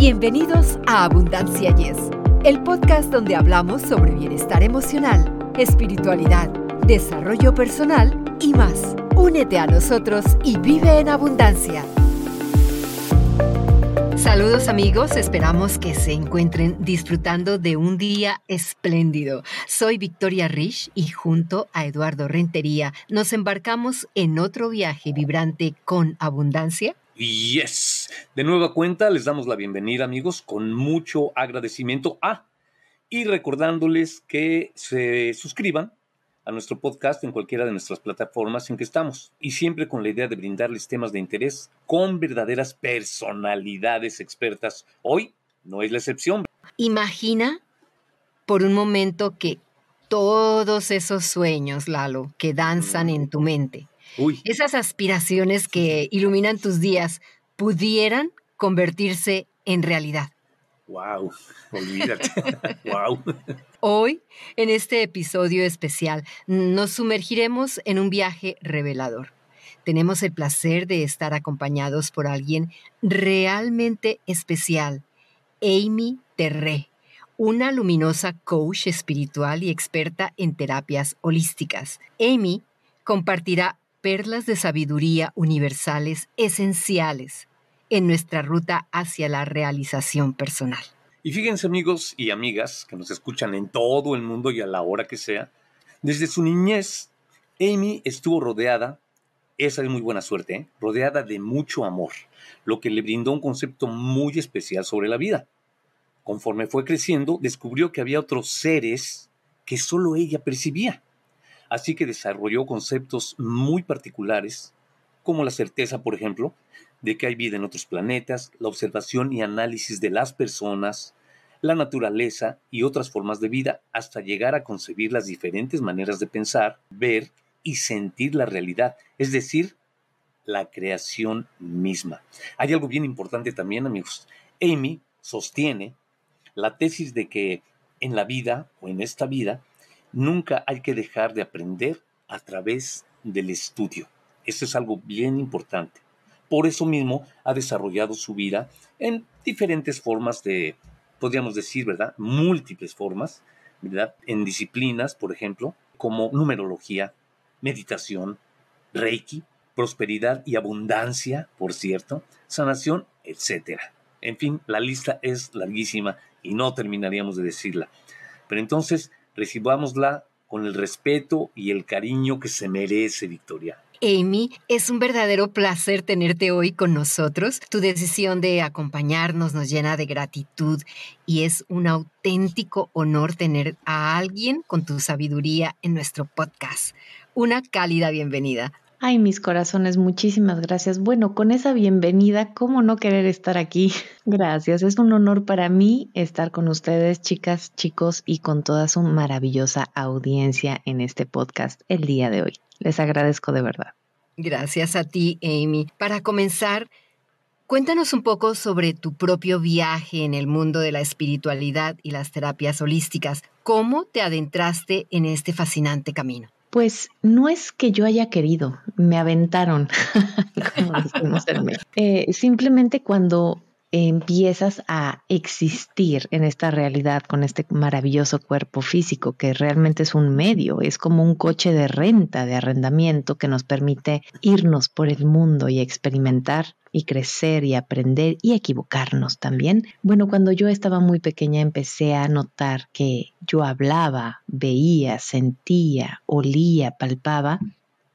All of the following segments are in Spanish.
Bienvenidos a Abundancia Yes, el podcast donde hablamos sobre bienestar emocional, espiritualidad, desarrollo personal y más. Únete a nosotros y vive en abundancia. Saludos amigos, esperamos que se encuentren disfrutando de un día espléndido. Soy Victoria Rich y junto a Eduardo Rentería nos embarcamos en otro viaje vibrante con abundancia Yes. De nueva cuenta, les damos la bienvenida, amigos, con mucho agradecimiento. Ah, y recordándoles que se suscriban a nuestro podcast en cualquiera de nuestras plataformas en que estamos. Y siempre con la idea de brindarles temas de interés con verdaderas personalidades expertas. Hoy no es la excepción. Imagina por un momento que todos esos sueños, Lalo, que danzan en tu mente, esas aspiraciones que iluminan tus días pudieran convertirse en realidad. Wow, olvídate. wow. Hoy, en este episodio especial, nos sumergiremos en un viaje revelador. Tenemos el placer de estar acompañados por alguien realmente especial, Amy Terré, una luminosa coach espiritual y experta en terapias holísticas. Amy compartirá perlas de sabiduría universales esenciales en nuestra ruta hacia la realización personal. Y fíjense amigos y amigas que nos escuchan en todo el mundo y a la hora que sea, desde su niñez, Amy estuvo rodeada, esa es muy buena suerte, ¿eh? rodeada de mucho amor, lo que le brindó un concepto muy especial sobre la vida. Conforme fue creciendo, descubrió que había otros seres que solo ella percibía Así que desarrolló conceptos muy particulares, como la certeza, por ejemplo, de que hay vida en otros planetas, la observación y análisis de las personas, la naturaleza y otras formas de vida, hasta llegar a concebir las diferentes maneras de pensar, ver y sentir la realidad, es decir, la creación misma. Hay algo bien importante también, amigos. Amy sostiene la tesis de que en la vida o en esta vida Nunca hay que dejar de aprender a través del estudio. Eso es algo bien importante. Por eso mismo ha desarrollado su vida en diferentes formas de, podríamos decir, ¿verdad? Múltiples formas, ¿verdad? En disciplinas, por ejemplo, como numerología, meditación, reiki, prosperidad y abundancia, por cierto, sanación, etc. En fin, la lista es larguísima y no terminaríamos de decirla. Pero entonces, recibámosla con el respeto y el cariño que se merece, Victoria. Amy, es un verdadero placer tenerte hoy con nosotros. Tu decisión de acompañarnos nos llena de gratitud y es un auténtico honor tener a alguien con tu sabiduría en nuestro podcast. Una cálida bienvenida. Ay, mis corazones, muchísimas gracias. Bueno, con esa bienvenida, ¿cómo no querer estar aquí? Gracias, es un honor para mí estar con ustedes, chicas, chicos, y con toda su maravillosa audiencia en este podcast el día de hoy. Les agradezco de verdad. Gracias a ti, Amy. Para comenzar, cuéntanos un poco sobre tu propio viaje en el mundo de la espiritualidad y las terapias holísticas. ¿Cómo te adentraste en este fascinante camino? Pues no es que yo haya querido, me aventaron, como decimos en eh, simplemente cuando empiezas a existir en esta realidad con este maravilloso cuerpo físico que realmente es un medio, es como un coche de renta, de arrendamiento que nos permite irnos por el mundo y experimentar y crecer y aprender y equivocarnos también. Bueno, cuando yo estaba muy pequeña empecé a notar que yo hablaba, veía, sentía, olía, palpaba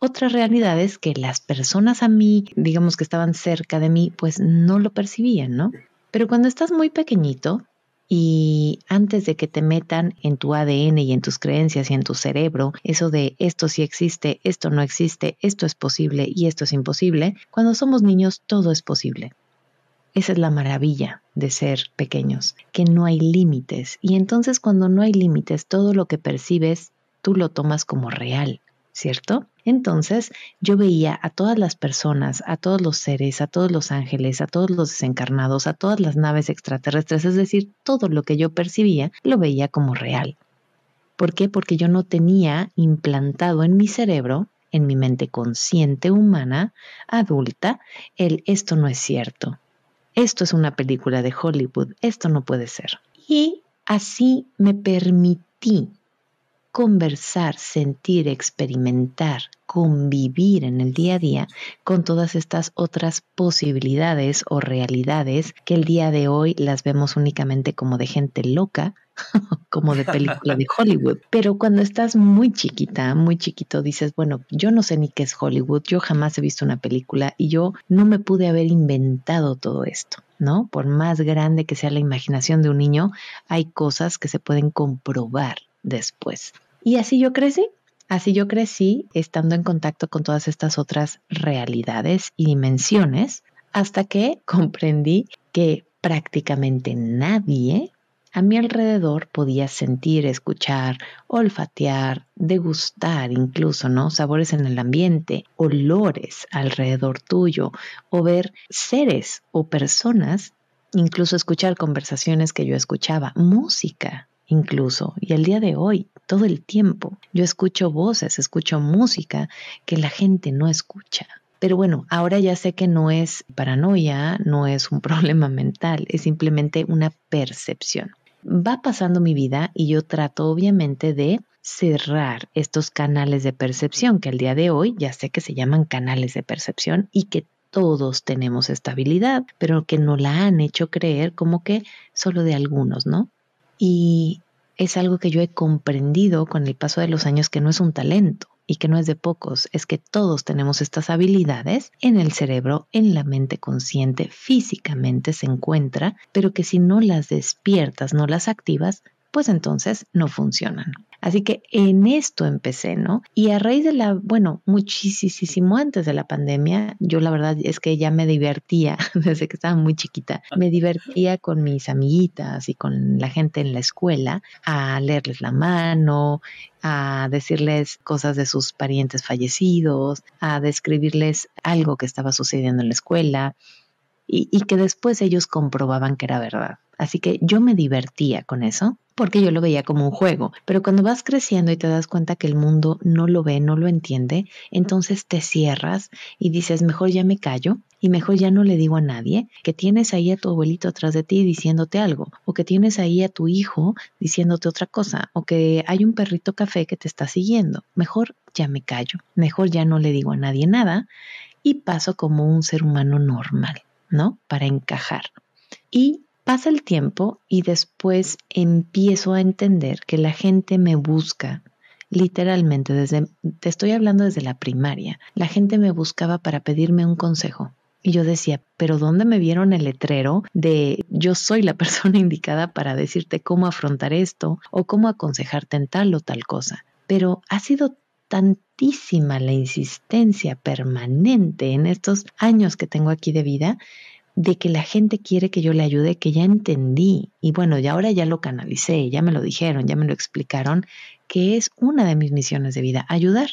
otras realidades que las personas a mí, digamos que estaban cerca de mí, pues no lo percibían, ¿no? Pero cuando estás muy pequeñito y antes de que te metan en tu ADN y en tus creencias y en tu cerebro, eso de esto sí existe, esto no existe, esto es posible y esto es imposible, cuando somos niños todo es posible. Esa es la maravilla de ser pequeños, que no hay límites. Y entonces cuando no hay límites, todo lo que percibes, tú lo tomas como real. ¿cierto? Entonces yo veía a todas las personas, a todos los seres, a todos los ángeles, a todos los desencarnados, a todas las naves extraterrestres, es decir, todo lo que yo percibía lo veía como real. ¿Por qué? Porque yo no tenía implantado en mi cerebro, en mi mente consciente humana, adulta, el esto no es cierto, esto es una película de Hollywood, esto no puede ser. Y así me permití conversar, sentir, experimentar, convivir en el día a día con todas estas otras posibilidades o realidades que el día de hoy las vemos únicamente como de gente loca, como de película de Hollywood. Pero cuando estás muy chiquita, muy chiquito, dices, bueno, yo no sé ni qué es Hollywood, yo jamás he visto una película y yo no me pude haber inventado todo esto. ¿No? Por más grande que sea la imaginación de un niño, hay cosas que se pueden comprobar después. Y así yo crecí. Así yo crecí estando en contacto con todas estas otras realidades y dimensiones hasta que comprendí que prácticamente nadie a mi alrededor podía sentir, escuchar, olfatear, degustar incluso, ¿no? Sabores en el ambiente, olores alrededor tuyo o ver seres o personas, incluso escuchar conversaciones que yo escuchaba, música incluso. Y el día de hoy, todo el tiempo, yo escucho voces, escucho música que la gente no escucha. Pero bueno, ahora ya sé que no es paranoia, no es un problema mental, es simplemente una percepción. Va pasando mi vida y yo trato obviamente de cerrar estos canales de percepción que al día de hoy ya sé que se llaman canales de percepción y que todos tenemos estabilidad, pero que no la han hecho creer como que solo de algunos, ¿no? Y es algo que yo he comprendido con el paso de los años que no es un talento y que no es de pocos, es que todos tenemos estas habilidades en el cerebro, en la mente consciente, físicamente se encuentra, pero que si no las despiertas, no las activas, pues entonces no funcionan. Así que en esto empecé, ¿no? Y a raíz de la, bueno, muchísimo antes de la pandemia, yo la verdad es que ya me divertía desde que estaba muy chiquita. Me divertía con mis amiguitas y con la gente en la escuela a leerles la mano, a decirles cosas de sus parientes fallecidos, a describirles algo que estaba sucediendo en la escuela y, y que después ellos comprobaban que era verdad. Así que yo me divertía con eso porque yo lo veía como un juego. Pero cuando vas creciendo y te das cuenta que el mundo no lo ve, no lo entiende, entonces te cierras y dices, mejor ya me callo y mejor ya no le digo a nadie que tienes ahí a tu abuelito atrás de ti diciéndote algo, o que tienes ahí a tu hijo diciéndote otra cosa, o que hay un perrito café que te está siguiendo. Mejor ya me callo, mejor ya no le digo a nadie nada y paso como un ser humano normal, ¿no? Para encajar. Y Pasa el tiempo y después empiezo a entender que la gente me busca literalmente desde, te estoy hablando desde la primaria, la gente me buscaba para pedirme un consejo. Y yo decía, pero ¿dónde me vieron el letrero de yo soy la persona indicada para decirte cómo afrontar esto o cómo aconsejarte en tal o tal cosa? Pero ha sido tantísima la insistencia permanente en estos años que tengo aquí de vida de que la gente quiere que yo le ayude, que ya entendí. Y bueno, y ahora ya lo canalicé, ya me lo dijeron, ya me lo explicaron, que es una de mis misiones de vida, ayudar.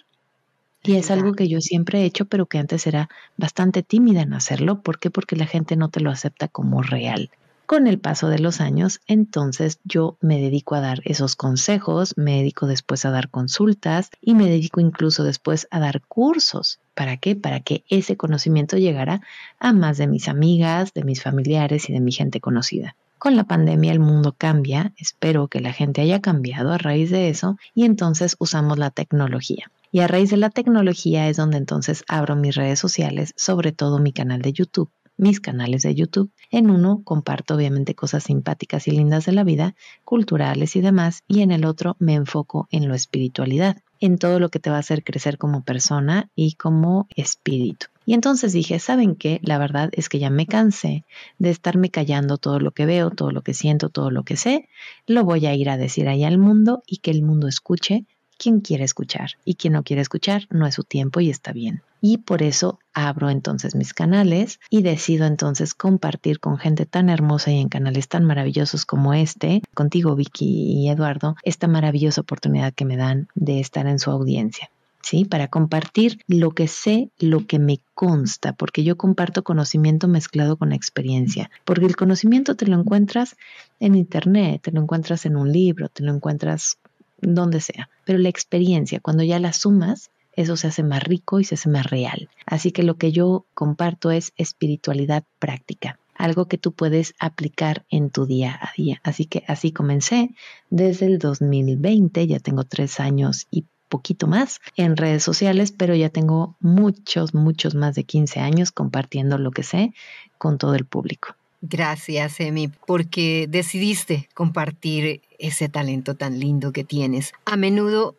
Y es algo que yo siempre he hecho, pero que antes era bastante tímida en hacerlo. ¿Por qué? Porque la gente no te lo acepta como real. Con el paso de los años, entonces yo me dedico a dar esos consejos, me dedico después a dar consultas y me dedico incluso después a dar cursos. ¿Para qué? Para que ese conocimiento llegara a más de mis amigas, de mis familiares y de mi gente conocida. Con la pandemia el mundo cambia, espero que la gente haya cambiado a raíz de eso y entonces usamos la tecnología. Y a raíz de la tecnología es donde entonces abro mis redes sociales, sobre todo mi canal de YouTube mis canales de YouTube. En uno comparto obviamente cosas simpáticas y lindas de la vida, culturales y demás, y en el otro me enfoco en lo espiritualidad, en todo lo que te va a hacer crecer como persona y como espíritu. Y entonces dije, ¿saben qué? La verdad es que ya me cansé de estarme callando todo lo que veo, todo lo que siento, todo lo que sé. Lo voy a ir a decir ahí al mundo y que el mundo escuche quien quiere escuchar y quien no quiere escuchar no es su tiempo y está bien. Y por eso abro entonces mis canales y decido entonces compartir con gente tan hermosa y en canales tan maravillosos como este, contigo Vicky y Eduardo, esta maravillosa oportunidad que me dan de estar en su audiencia. ¿Sí? Para compartir lo que sé, lo que me consta, porque yo comparto conocimiento mezclado con experiencia, porque el conocimiento te lo encuentras en internet, te lo encuentras en un libro, te lo encuentras donde sea. Pero la experiencia, cuando ya la sumas, eso se hace más rico y se hace más real. Así que lo que yo comparto es espiritualidad práctica. algo que tú puedes aplicar en tu día a día. Así que así comencé desde el 2020, ya tengo tres años y poquito más en redes sociales, pero ya tengo muchos, muchos más de 15 años compartiendo lo que sé con todo el público. Gracias, Emi, porque decidiste compartir ese talento tan lindo que tienes. A menudo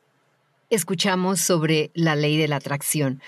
escuchamos sobre la ley de la atracción.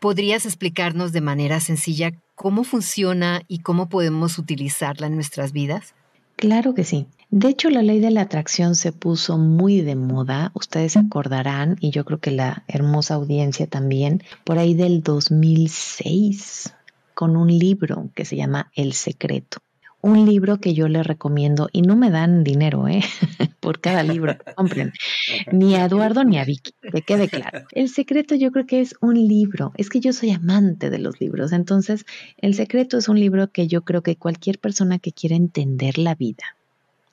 ¿Podrías explicarnos de manera sencilla cómo funciona y cómo podemos utilizarla en nuestras vidas? Claro que sí. De hecho, la ley de la atracción se puso muy de moda, ustedes se acordarán, y yo creo que la hermosa audiencia también, por ahí del 2006, con un libro que se llama El Secreto. Un libro que yo les recomiendo, y no me dan dinero, ¿eh? por cada libro que compren, ni a Eduardo ni a Vicky, que quede claro. El Secreto yo creo que es un libro, es que yo soy amante de los libros, entonces El Secreto es un libro que yo creo que cualquier persona que quiera entender la vida,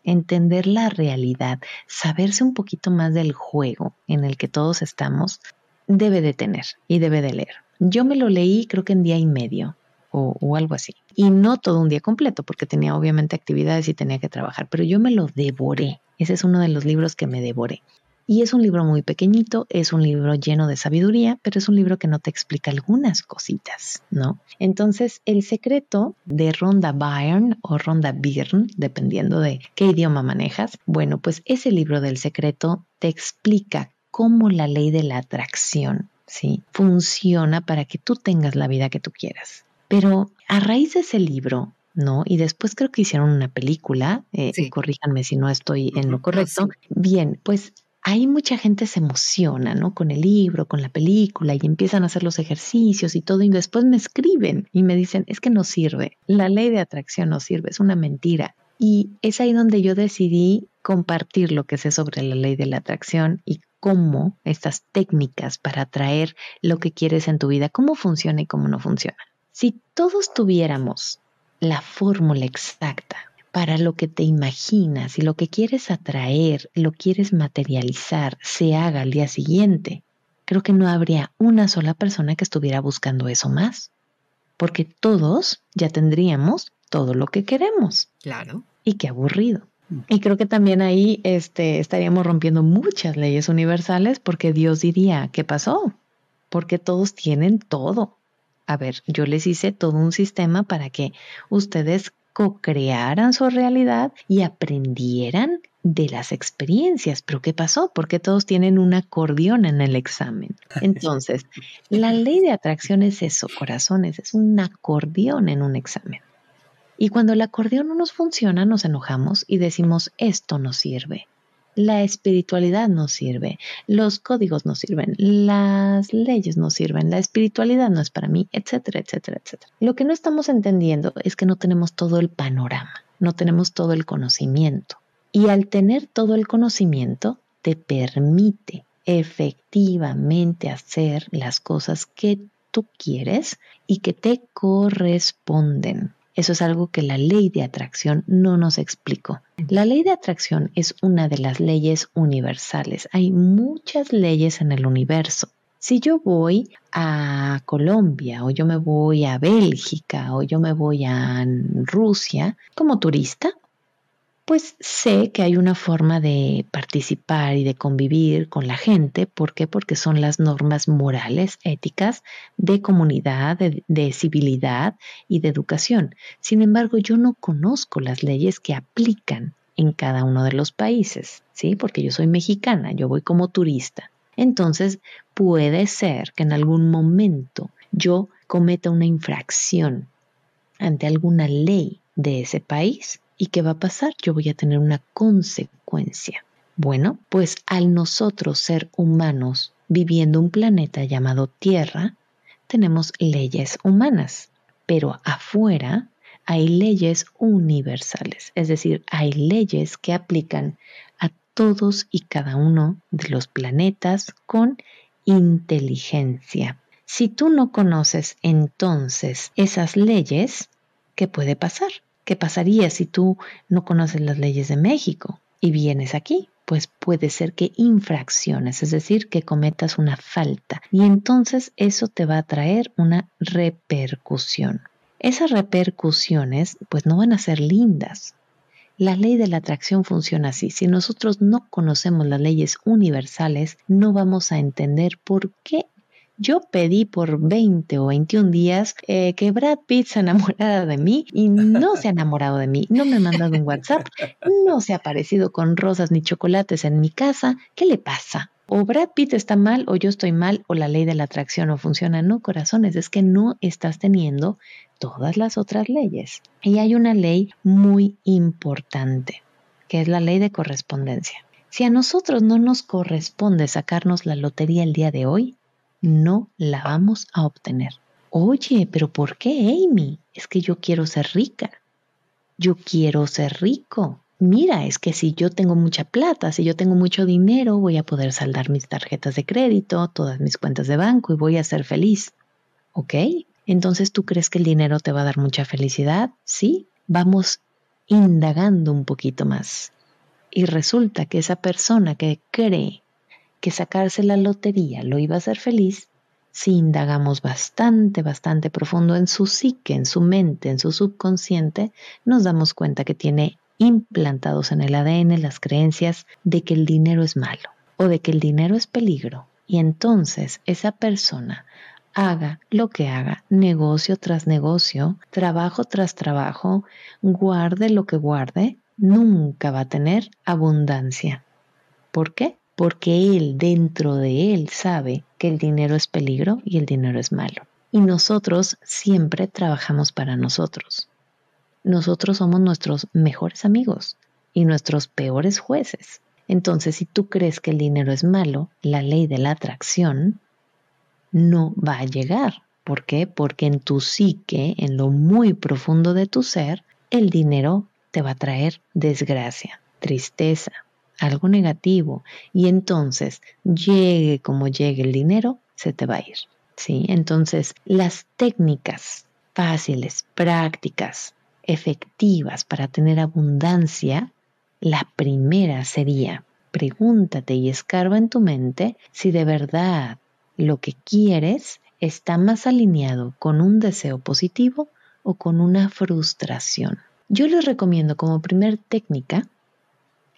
entender la realidad, saberse un poquito más del juego en el que todos estamos, debe de tener y debe de leer. Yo me lo leí creo que en día y medio o, algo así. Y no todo un día completo, porque tenía obviamente actividades y tenía que trabajar, pero yo me lo devoré. Ese es uno de los libros que me devoré. Y es un libro muy pequeñito, es un libro lleno de sabiduría, pero es un libro que no te explica algunas cositas, ¿no? Entonces, el secreto de Ronda Byrne o Ronda Byrne, dependiendo de qué idioma manejas, bueno, pues ese libro del secreto te explica cómo la ley de la atracción, ¿sí? Funciona para que tú tengas la vida que tú quieras. Pero a raíz de ese libro, ¿no? Y después creo que hicieron una película, eh, corríjanme si no estoy en lo correcto. Bien, pues ahí mucha gente se emociona, ¿no? Con el libro, con la película y empiezan a hacer los ejercicios y todo y después me escriben y me dicen, es que no sirve, la ley de atracción no sirve, es una mentira. Y es ahí donde yo decidí compartir lo que sé sobre la ley de la atracción y cómo estas técnicas para atraer lo que quieres en tu vida, cómo funciona y cómo no funciona. Si todos tuviéramos la fórmula exacta para lo que te imaginas y lo que quieres atraer, lo quieres materializar, se haga al día siguiente, creo que no habría una sola persona que estuviera buscando eso más, porque todos ya tendríamos todo lo que queremos. Claro. Y qué aburrido. Y creo que también ahí este, estaríamos rompiendo muchas leyes universales porque Dios diría, ¿qué pasó? Porque todos tienen todo. A ver, yo les hice todo un sistema para que ustedes co-crearan su realidad y aprendieran de las experiencias. Pero ¿qué pasó? Porque todos tienen un acordeón en el examen. Entonces, la ley de atracción es eso, corazones, es un acordeón en un examen. Y cuando el acordeón no nos funciona, nos enojamos y decimos, esto no sirve la espiritualidad no sirve, los códigos no sirven, las leyes no sirven, la espiritualidad no es para mí, etcétera, etcétera, etcétera. Lo que no estamos entendiendo es que no tenemos todo el panorama, no tenemos todo el conocimiento. Y al tener todo el conocimiento, te permite efectivamente hacer las cosas que tú quieres y que te corresponden. Eso es algo que la ley de atracción no nos explicó. La ley de atracción es una de las leyes universales. Hay muchas leyes en el universo. Si yo voy a Colombia o yo me voy a Bélgica o yo me voy a Rusia como turista, pues sé que hay una forma de participar y de convivir con la gente. ¿Por qué? Porque son las normas morales, éticas, de comunidad, de, civilidad y de educación. Sin embargo, yo no conozco las leyes que aplican en cada uno de los países, ¿sí? Porque yo soy mexicana, yo voy como turista. Entonces, puede ser que en algún momento yo cometa una infracción ante alguna ley de ese país ¿Y qué va a pasar? Yo voy a tener una consecuencia. Bueno, pues al nosotros ser humanos viviendo un planeta llamado Tierra, tenemos leyes humanas, pero afuera hay leyes universales, es decir, hay leyes que aplican a todos y cada uno de los planetas con inteligencia. Si tú no conoces entonces esas leyes, ¿qué puede pasar? ¿Qué pasaría si tú no conoces las leyes de México y vienes aquí? Pues puede ser que infracciones, es decir, que cometas una falta y entonces eso te va a traer una repercusión. esas repercusiones pues no van a ser lindas. La ley de la atracción funciona así. Si nosotros no conocemos las leyes universales, no vamos a entender por qué yo pedí por 20 o 21 días eh, que Brad Pitt se enamorara de mí y no se ha enamorado de mí. No me ha mandado un WhatsApp, no se ha aparecido con rosas ni chocolates en mi casa. ¿Qué le pasa? O Brad Pitt está mal o yo estoy mal o la ley de la atracción no funciona. No, corazones, es que no estás teniendo todas las otras leyes. Y hay una ley muy importante, que es la ley de correspondencia. Si a nosotros no nos corresponde sacarnos la lotería el día de hoy, no la vamos a obtener. Oye, pero ¿por qué, Amy? Es que yo quiero ser rica. Yo quiero ser rico. Mira, es que si yo tengo mucha plata, si yo tengo mucho dinero, voy a poder saldar mis tarjetas de crédito, todas mis cuentas de banco y voy a ser feliz. ¿Ok? Entonces, ¿tú crees que el dinero te va a dar mucha felicidad? Sí. Vamos indagando un poquito más. Y resulta que esa persona que cree que sacarse la lotería lo iba a hacer feliz, si indagamos bastante, bastante profundo en su psique, en su mente, en su subconsciente, nos damos cuenta que tiene implantados en el ADN las creencias de que el dinero es malo o de que el dinero es peligro. Y entonces esa persona haga lo que haga, negocio tras negocio, trabajo tras trabajo, guarde lo que guarde, nunca va a tener abundancia. ¿Por qué? Porque él dentro de él sabe que el dinero es peligro y el dinero es malo. Y nosotros siempre trabajamos para nosotros. Nosotros somos nuestros mejores amigos y nuestros peores jueces. Entonces, si tú crees que el dinero es malo, la ley de la atracción no va a llegar. ¿Por qué? Porque en tu psique, en lo muy profundo de tu ser, el dinero te va a traer desgracia, tristeza, algo negativo y entonces llegue como llegue el dinero, se te va a ir. ¿sí? Entonces, las técnicas fáciles, prácticas, efectivas para tener abundancia, la primera sería pregúntate y escarba en tu mente si de verdad lo que quieres está más alineado con un deseo positivo o con una frustración. Yo les recomiendo como primer técnica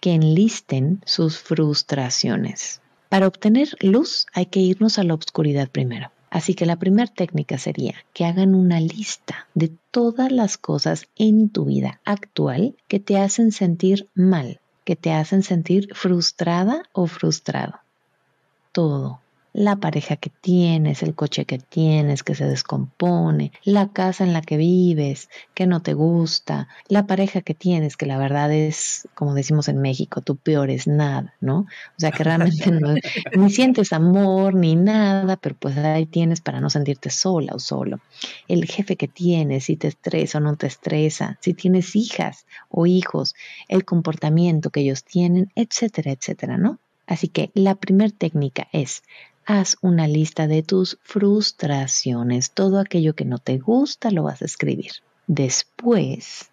que enlisten sus frustraciones. Para obtener luz hay que irnos a la oscuridad primero. Así que la primera técnica sería que hagan una lista de todas las cosas en tu vida actual que te hacen sentir mal, que te hacen sentir frustrada o frustrado. Todo, la pareja que tienes, el coche que tienes que se descompone, la casa en la que vives que no te gusta, la pareja que tienes que la verdad es, como decimos en México, tu peor es nada, ¿no? O sea que realmente no, ni sientes amor ni nada, pero pues ahí tienes para no sentirte sola o solo. El jefe que tienes, si te estresa o no te estresa, si tienes hijas o hijos, el comportamiento que ellos tienen, etcétera, etcétera, ¿no? Así que la primera técnica es haz una lista de tus frustraciones. Todo aquello que no te gusta lo vas a escribir. Después,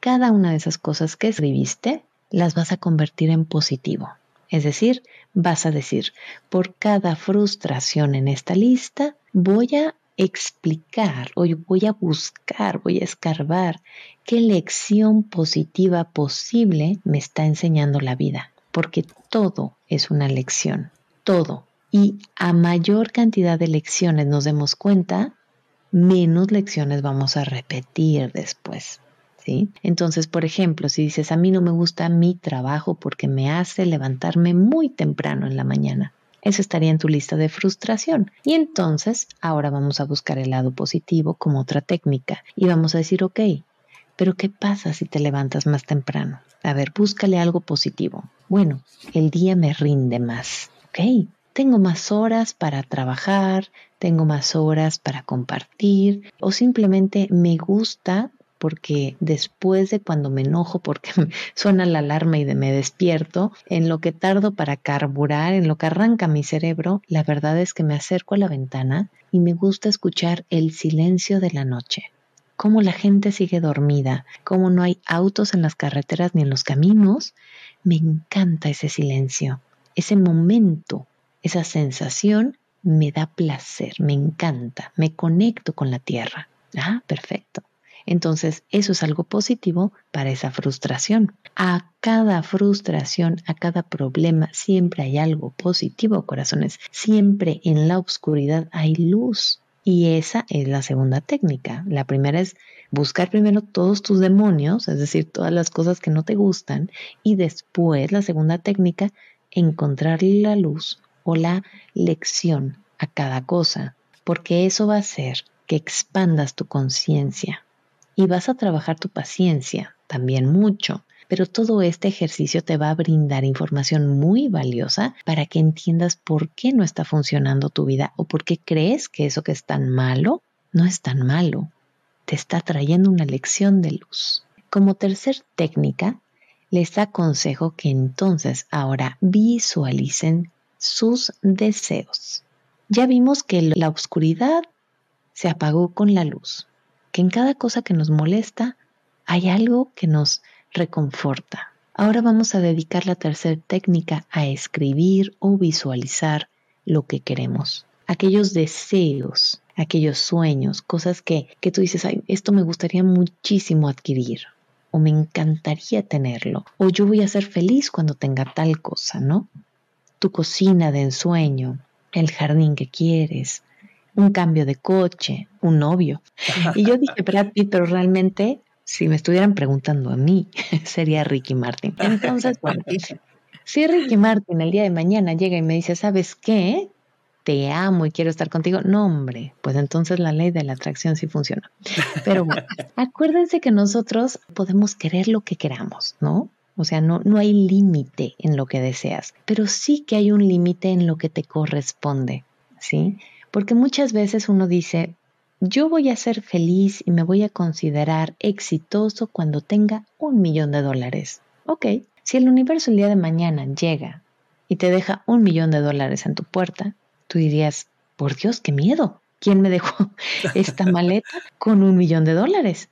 cada una de esas cosas que escribiste las vas a convertir en positivo. Es decir, vas a decir, por cada frustración en esta lista, voy a explicar o voy a buscar, voy a escarbar qué lección positiva posible me está enseñando la vida. Porque todo es una lección, todo y a mayor cantidad de lecciones nos demos cuenta, menos lecciones vamos a repetir después. ¿sí? Entonces, por ejemplo, si dices, a mí no me gusta mi trabajo porque me hace levantarme muy temprano en la mañana, eso estaría en tu lista de frustración. Y entonces, ahora vamos a buscar el lado positivo como otra técnica y vamos a decir, ok, pero ¿qué pasa si te levantas más temprano? A ver, búscale algo positivo. Bueno, el día me rinde más. Ok, tengo más horas para trabajar, tengo más horas para compartir o simplemente me gusta porque después de cuando me enojo porque suena la alarma y de me despierto, en lo que tardo para carburar, en lo que arranca mi cerebro, la verdad es que me acerco a la ventana y me gusta escuchar el silencio de la noche. Cómo la gente sigue dormida, cómo no hay autos en las carreteras ni en los caminos. Me encanta ese silencio, ese momento esa sensación me da placer, me encanta, me conecto con la tierra. Ah, perfecto. Entonces, eso es algo positivo para esa frustración. A cada frustración, a cada problema, siempre hay algo positivo, corazones. Siempre en la oscuridad hay luz. Y esa es la segunda técnica. La primera es buscar primero todos tus demonios, es decir, todas las cosas que no te gustan, y después la segunda técnica, encontrar la luz o la lección a cada cosa, porque eso va a hacer que expandas tu conciencia y vas a trabajar tu paciencia también mucho. Pero todo este ejercicio te va a brindar información muy valiosa para que entiendas por qué no está funcionando tu vida o por qué crees que eso que es tan malo no es tan malo. Te está trayendo una lección de luz. Como tercer técnica, les aconsejo que entonces ahora visualicen sus deseos. Ya vimos que la oscuridad se apagó con la luz que en cada cosa que nos molesta hay algo que nos reconforta. Ahora vamos a dedicar la tercera técnica a escribir o visualizar lo que queremos. Aquellos deseos, aquellos sueños, cosas que, que tú dices, Ay, esto me gustaría muchísimo adquirir, o me encantaría tenerlo, o yo voy a ser feliz cuando tenga tal cosa, ¿no? Tu cocina de ensueño, el jardín que quieres, un cambio de coche, un novio. Y yo dije Brad Pitt, pero realmente, si me estuvieran preguntando a mí, sería Ricky Martin. Entonces, bueno, si Ricky Martin el día de mañana llega y me dice, ¿sabes qué? Te amo y quiero estar contigo. No, hombre, pues entonces la ley de la atracción sí funciona. Pero bueno, acuérdense que nosotros podemos querer lo que queramos, ¿no? O sea, no, no hay límite en lo que deseas, pero sí que hay un límite en lo que te corresponde, ¿sí? Porque muchas veces uno dice, yo voy a ser feliz y me voy a considerar exitoso cuando tenga un millón de dólares. Ok, si el universo el día de mañana llega y te deja un millón de dólares en tu puerta, tú dirías, por Dios, qué miedo. ¿Quién me dejó esta maleta con un millón de dólares?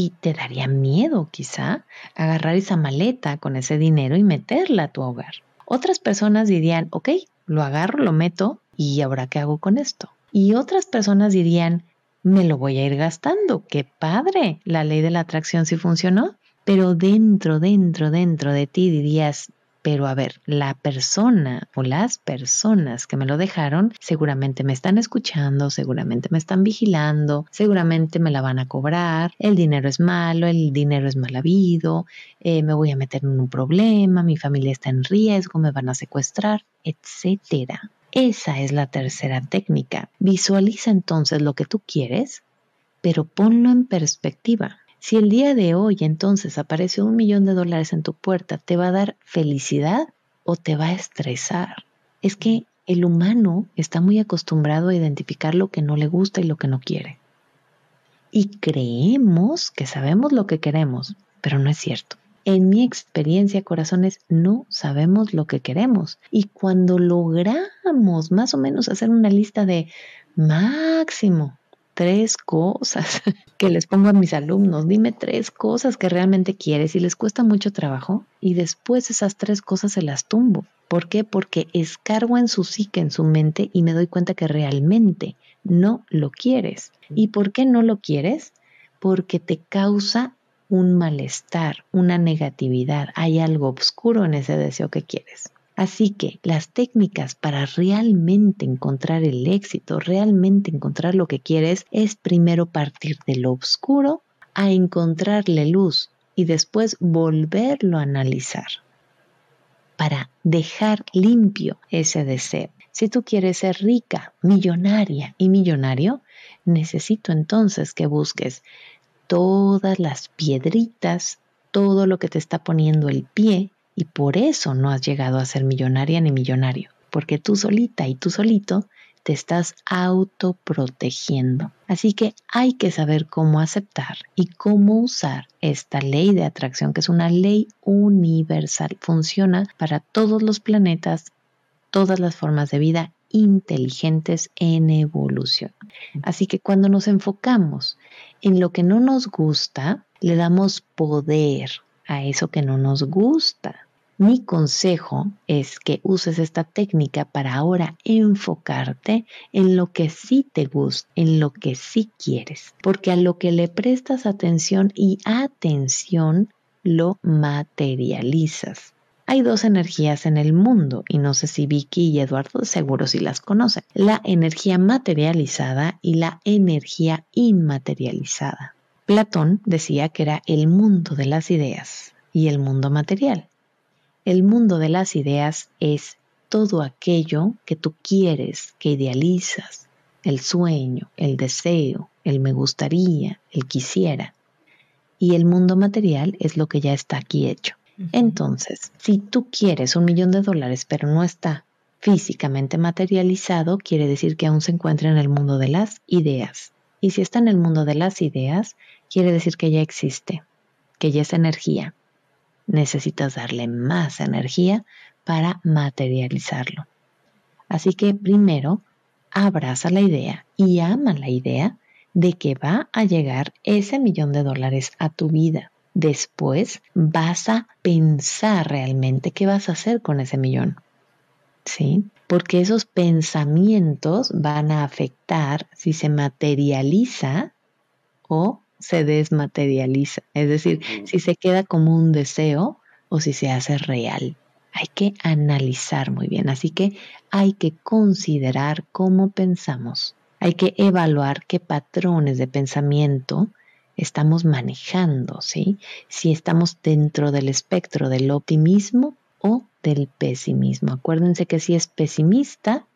Y te daría miedo quizá agarrar esa maleta con ese dinero y meterla a tu hogar. Otras personas dirían, ok, lo agarro, lo meto ¿y ahora qué hago con esto? Y otras personas dirían, me lo voy a ir gastando, qué padre, la ley de la atracción sí funcionó, pero dentro, dentro, dentro de ti dirías, pero a ver, la persona o las personas que me lo dejaron seguramente me están escuchando, seguramente me están vigilando, seguramente me la van a cobrar, el dinero es malo, el dinero es mal habido, eh, me voy a meter en un problema, mi familia está en riesgo, me van a secuestrar, etcétera. Esa es la tercera técnica. Visualiza entonces lo que tú quieres, pero ponlo en perspectiva. Si el día de hoy entonces aparece un millón de dólares en tu puerta, ¿te va a dar felicidad o te va a estresar? Es que el humano está muy acostumbrado a identificar lo que no le gusta y lo que no quiere. Y creemos que sabemos lo que queremos, pero no es cierto. En mi experiencia, corazones, no sabemos lo que queremos. Y cuando logramos más o menos hacer una lista de máximo tres cosas que les pongo a mis alumnos, dime tres cosas que realmente quieres y les cuesta mucho trabajo y después esas tres cosas se las tumbo. ¿Por qué? Porque escargo en su psique, en su mente y me doy cuenta que realmente no lo quieres. ¿Y por qué no lo quieres? Porque te causa un malestar, una negatividad, hay algo oscuro en ese deseo que quieres. Así que las técnicas para realmente encontrar el éxito, realmente encontrar lo que quieres, es primero partir de lo oscuro a encontrarle luz y después volverlo a analizar para dejar limpio ese deseo. Si tú quieres ser rica, millonaria y millonario, necesito entonces que busques todas las piedritas, todo lo que te está poniendo el pie y por eso no has llegado a ser millonaria ni millonario, porque tú solita y tú solito te estás autoprotegiendo. Así que hay que saber cómo aceptar y cómo usar esta ley de atracción, que es una ley universal. Funciona para todos los planetas, todas las formas de vida inteligentes en evolución. Así que cuando nos enfocamos en lo que no nos gusta, le damos poder a eso que no nos gusta. Mi consejo es que uses esta técnica para ahora enfocarte en lo que sí te gusta, en lo que sí quieres, porque a lo que le prestas atención y atención lo materializas. Hay dos energías en el mundo y no sé si Vicky y Eduardo seguro si las conocen. La energía materializada y la energía inmaterializada. Platón decía que era el mundo de las ideas y el mundo material. El mundo de las ideas es todo aquello que tú quieres, que idealizas, el sueño, el deseo, el me gustaría, el quisiera. Y el mundo material es lo que ya está aquí hecho. Entonces, si tú quieres un millón de dólares pero no está físicamente materializado, quiere decir que aún se encuentra en el mundo de las ideas. Y si está en el mundo de las ideas, quiere decir que ya existe, que ya es energía. Necesitas darle más energía para materializarlo. Así que primero, abraza la idea y ama la idea de que va a llegar ese millón de dólares a tu vida después vas a pensar realmente qué vas a hacer con ese millón. ¿Sí? Porque esos pensamientos van a afectar si se materializa o se desmaterializa. Es decir, si se queda como un deseo o si se hace real. Hay que analizar muy bien. Así que hay que considerar cómo pensamos. Hay que evaluar qué patrones de pensamiento estamos manejando, ¿sí? Si estamos dentro del espectro del optimismo o del pesimismo. Acuérdense que si es pesimista,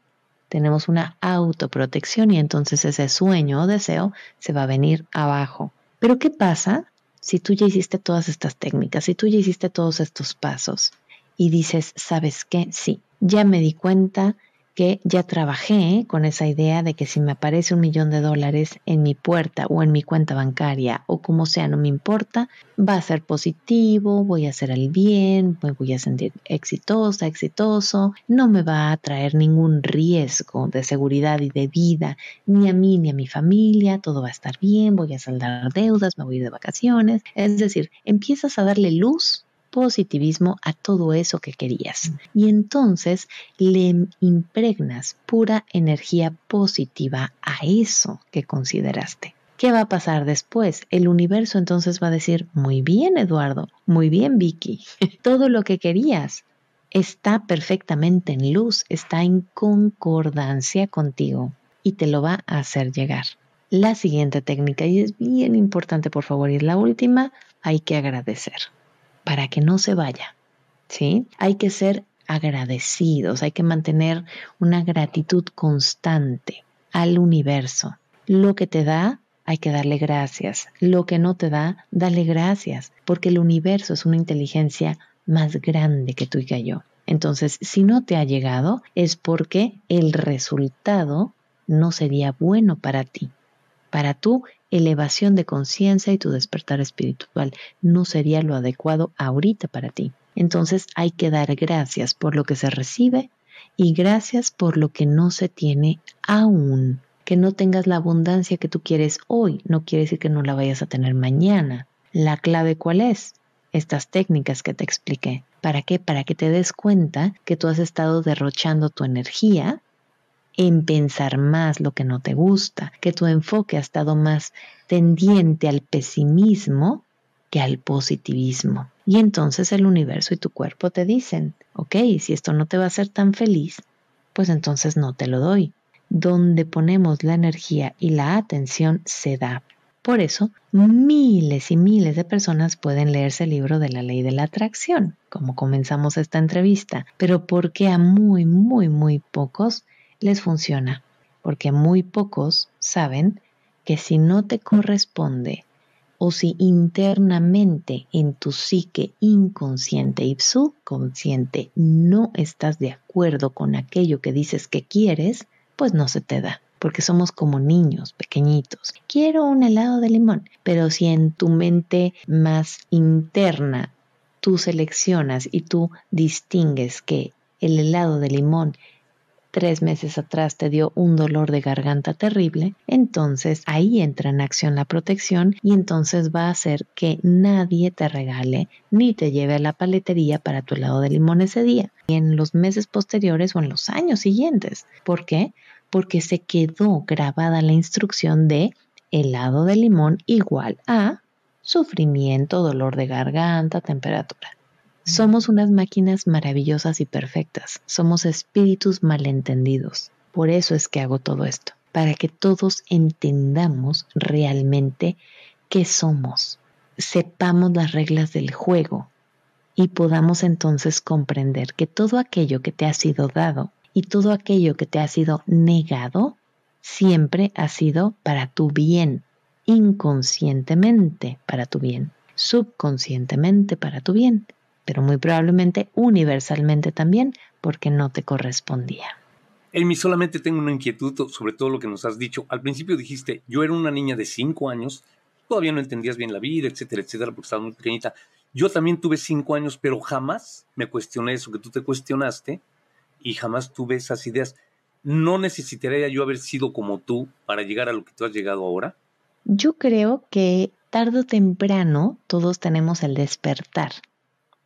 tenemos una autoprotección y entonces ese sueño o deseo se va a venir abajo. Pero ¿qué pasa si tú ya hiciste todas estas técnicas, si tú ya hiciste todos estos pasos y dices, ¿sabes qué? Sí, ya me di cuenta que ya trabajé con esa idea de que si me aparece un millón de dólares en mi puerta o en mi cuenta bancaria o como sea, no me importa, va a ser positivo, voy a hacer el bien, me voy a sentir exitosa, exitoso, no me va a traer ningún riesgo de seguridad y de vida, ni a mí ni a mi familia, todo va a estar bien, voy a saldar deudas, me voy de vacaciones. Es decir, empiezas a darle luz positivismo a todo eso que querías. Y entonces le impregnas pura energía positiva a eso que consideraste. ¿Qué va a pasar después? El universo entonces va a decir, muy bien Eduardo, muy bien Vicky, todo lo que querías está perfectamente en luz, está en concordancia contigo y te lo va a hacer llegar. La siguiente técnica, y es bien importante por favor, y es la última, hay que agradecer para que no se vaya. ¿sí? Hay que ser agradecidos, hay que mantener una gratitud constante al universo. Lo que te da, hay que darle gracias. Lo que no te da, dale gracias, porque el universo es una inteligencia más grande que tú y que yo. Entonces, si no te ha llegado, es porque el resultado no sería bueno para ti. Para tu elevación de conciencia y tu despertar espiritual no sería lo adecuado ahorita para ti. Entonces hay que dar gracias por lo que se recibe y gracias por lo que no se tiene aún. Que no tengas la abundancia que tú quieres hoy no quiere decir que no la vayas a tener mañana. La clave cuál es? Estas técnicas que te expliqué. ¿Para qué? Para que te des cuenta que tú has estado derrochando tu energía en pensar más lo que no te gusta, que tu enfoque ha estado más tendiente al pesimismo que al positivismo. Y entonces el universo y tu cuerpo te dicen, ok, si esto no te va a hacer tan feliz, pues entonces no te lo doy. Donde ponemos la energía y la atención se da. Por eso, miles y miles de personas pueden leerse el libro de la ley de la atracción, como comenzamos esta entrevista, pero porque a muy, muy, muy pocos les funciona, porque muy pocos saben que si no te corresponde o si internamente en tu psique inconsciente y subconsciente no estás de acuerdo con aquello que dices que quieres, pues no se te da, porque somos como niños pequeñitos. Quiero un helado de limón, pero si en tu mente más interna tú seleccionas y tú distingues que el helado de limón tres meses atrás te dio un dolor de garganta terrible, entonces ahí entra en acción la protección y entonces va a hacer que nadie te regale ni te lleve a la paletería para tu helado de limón ese día, y en los meses posteriores o en los años siguientes. ¿Por qué? Porque se quedó grabada la instrucción de helado de limón igual a sufrimiento, dolor de garganta, temperatura. Somos unas máquinas maravillosas y perfectas. Somos espíritus malentendidos. Por eso es que hago todo esto, para que todos entendamos realmente qué somos, sepamos las reglas del juego y podamos entonces comprender que todo aquello que te ha sido dado y todo aquello que te ha sido negado siempre ha sido para tu bien, inconscientemente para tu bien, subconscientemente para tu bien pero muy probablemente universalmente también porque no te correspondía. Elmi, solamente tengo una inquietud sobre todo lo que nos has dicho. Al principio dijiste, yo era una niña de cinco años, todavía no entendías bien la vida, etcétera, etcétera, porque estaba muy pequeñita. Yo también tuve cinco años, pero jamás me cuestioné eso que tú te cuestionaste y jamás tuve esas ideas. ¿No necesitaría yo haber sido como tú para llegar a lo que tú has llegado ahora? Yo creo que tarde o temprano todos tenemos el despertar.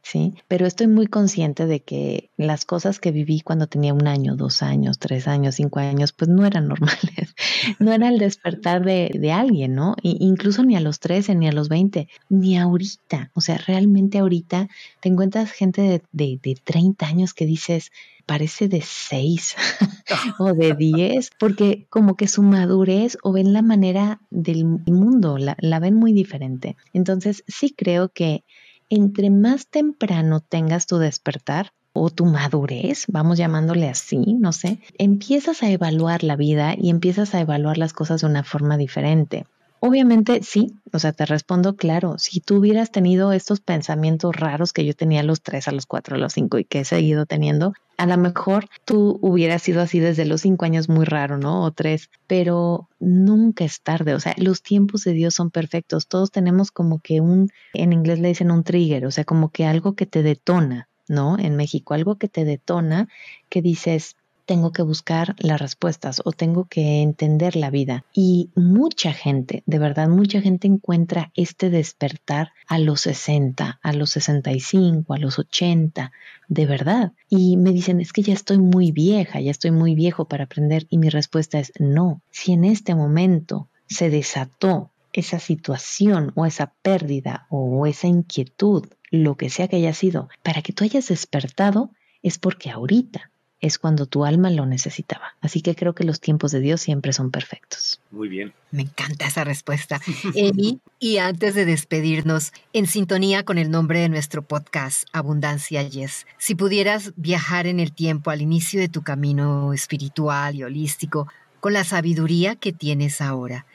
¿Sí? Pero estoy muy consciente de que las cosas que viví cuando tenía un año, dos años, tres años, cinco años, pues no eran normales. No era el despertar de, de alguien, ¿no? incluso ni a los 13, ni a los 20, ni ahorita. O sea, realmente ahorita te encuentras gente de, de, de 30 años que dices, parece de 6 o de 10, porque como que su madurez o ven la manera del mundo, la, la ven muy diferente. Entonces, sí creo que entre más temprano tengas tu despertar o tu madurez, vamos llamándole así, no sé, empiezas a evaluar la vida y empiezas a evaluar las cosas de una forma diferente. Obviamente sí, o sea, te respondo claro, si tú hubieras tenido estos pensamientos raros que yo tenía a los tres, a los cuatro, a los cinco y que he seguido teniendo, a lo mejor tú hubieras sido así desde los cinco años muy raro, ¿no? O tres, pero nunca es tarde, o sea, los tiempos de Dios son perfectos, todos tenemos como que un, en inglés le dicen un trigger, o sea, como que algo que te detona, ¿no? En México, algo que te detona, que dices, tengo que buscar las respuestas o tengo que entender la vida. Y mucha gente, de verdad, mucha gente encuentra este despertar a los 60, a los 65, a los 80, de verdad. Y me dicen, es que ya estoy muy vieja, ya estoy muy viejo para aprender. Y mi respuesta es, no, si en este momento se desató esa situación o esa pérdida o esa inquietud, lo que sea que haya sido, para que tú hayas despertado, es porque ahorita es cuando tu alma lo necesitaba. Así que creo que los tiempos de Dios siempre son perfectos. Muy bien. Me encanta esa respuesta. Emi, y antes de despedirnos, en sintonía con el nombre de nuestro podcast, Abundancia Yes, si pudieras viajar en el tiempo al inicio de tu camino espiritual y holístico, con la sabiduría que tienes ahora,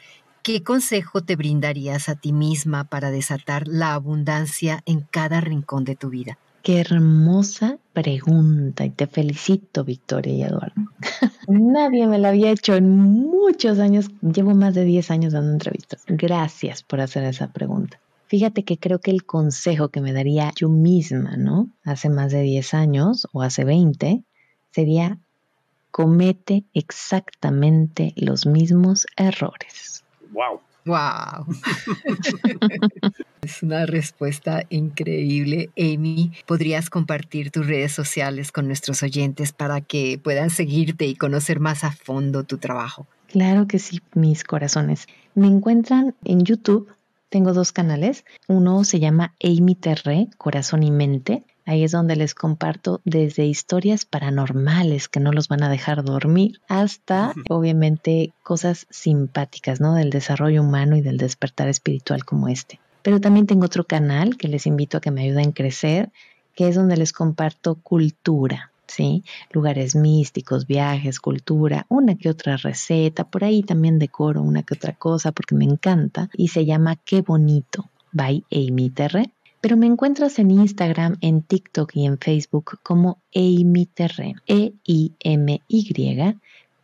¿qué consejo te brindarías a ti misma para desatar la abundancia en cada rincón de tu vida? Qué hermosa pregunta y te felicito, Victoria y Eduardo. Nadie me la había hecho en muchos años. Llevo más de 10 años dando entrevistas. Gracias por hacer esa pregunta. Fíjate que creo que el consejo que me daría yo misma, ¿no? Hace más de 10 años o hace 20, sería comete exactamente los mismos errores. ¡Wow! ¡Wow! es una respuesta increíble. Amy, ¿podrías compartir tus redes sociales con nuestros oyentes para que puedan seguirte y conocer más a fondo tu trabajo? Claro que sí, mis corazones. Me encuentran en YouTube. Tengo dos canales. Uno se llama Amy Terré, Corazón y Mente. Ahí es donde les comparto desde historias paranormales que no los van a dejar dormir hasta obviamente cosas simpáticas, ¿no? Del desarrollo humano y del despertar espiritual como este. Pero también tengo otro canal que les invito a que me ayuden a crecer, que es donde les comparto cultura, ¿sí? Lugares místicos, viajes, cultura, una que otra receta, por ahí también decoro una que otra cosa porque me encanta y se llama Qué bonito by Amy Terre pero me encuentras en Instagram, en TikTok y en Facebook como Amy Terre, E-I-M-Y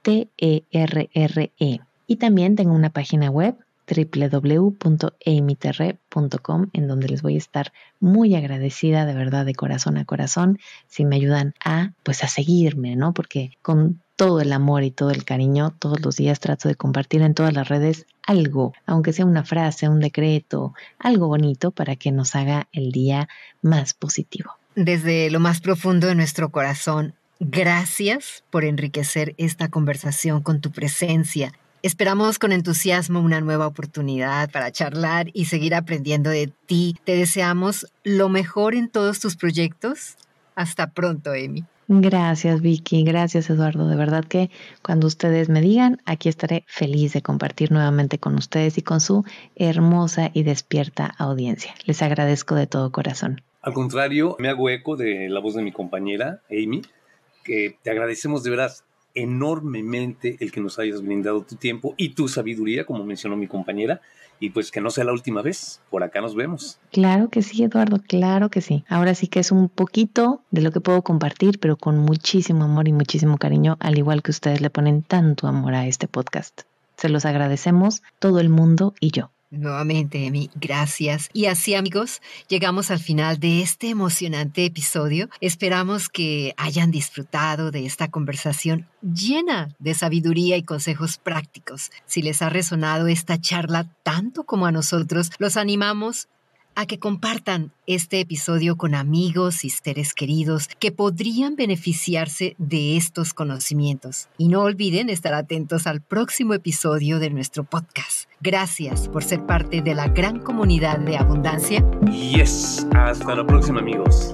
T-E-R-R-E. Y también tengo una página web www.amyterre.com en donde les voy a estar muy agradecida de verdad de corazón a corazón si me ayudan a pues a seguirme, ¿no? Porque con todo el amor y todo el cariño, todos los días trato de compartir en todas las redes algo, aunque sea una frase, un decreto, algo bonito para que nos haga el día más positivo. Desde lo más profundo de nuestro corazón, gracias por enriquecer esta conversación con tu presencia. Esperamos con entusiasmo una nueva oportunidad para charlar y seguir aprendiendo de ti. Te deseamos lo mejor en todos tus proyectos. Hasta pronto, Amy. Gracias Vicky, gracias Eduardo. De verdad que cuando ustedes me digan, aquí estaré feliz de compartir nuevamente con ustedes y con su hermosa y despierta audiencia. Les agradezco de todo corazón. Al contrario, me hago eco de la voz de mi compañera Amy, que te agradecemos de verdad enormemente el que nos hayas brindado tu tiempo y tu sabiduría, como mencionó mi compañera, y pues que no sea la última vez. Por acá nos vemos. Claro que sí, Eduardo, claro que sí. Ahora sí que es un poquito de lo que puedo compartir, pero con muchísimo amor y muchísimo cariño, al igual que ustedes le ponen tanto amor a este podcast. Se los agradecemos todo el mundo y yo. Nuevamente, Emi, gracias. Y así, amigos, llegamos al final de este emocionante episodio. Esperamos que hayan disfrutado de esta conversación llena de sabiduría y consejos prácticos. Si les ha resonado esta charla tanto como a nosotros, los animamos a que compartan este episodio con amigos y seres queridos que podrían beneficiarse de estos conocimientos. Y no olviden estar atentos al próximo episodio de nuestro podcast. Gracias por ser parte de la gran comunidad de abundancia. Yes, hasta la próxima amigos.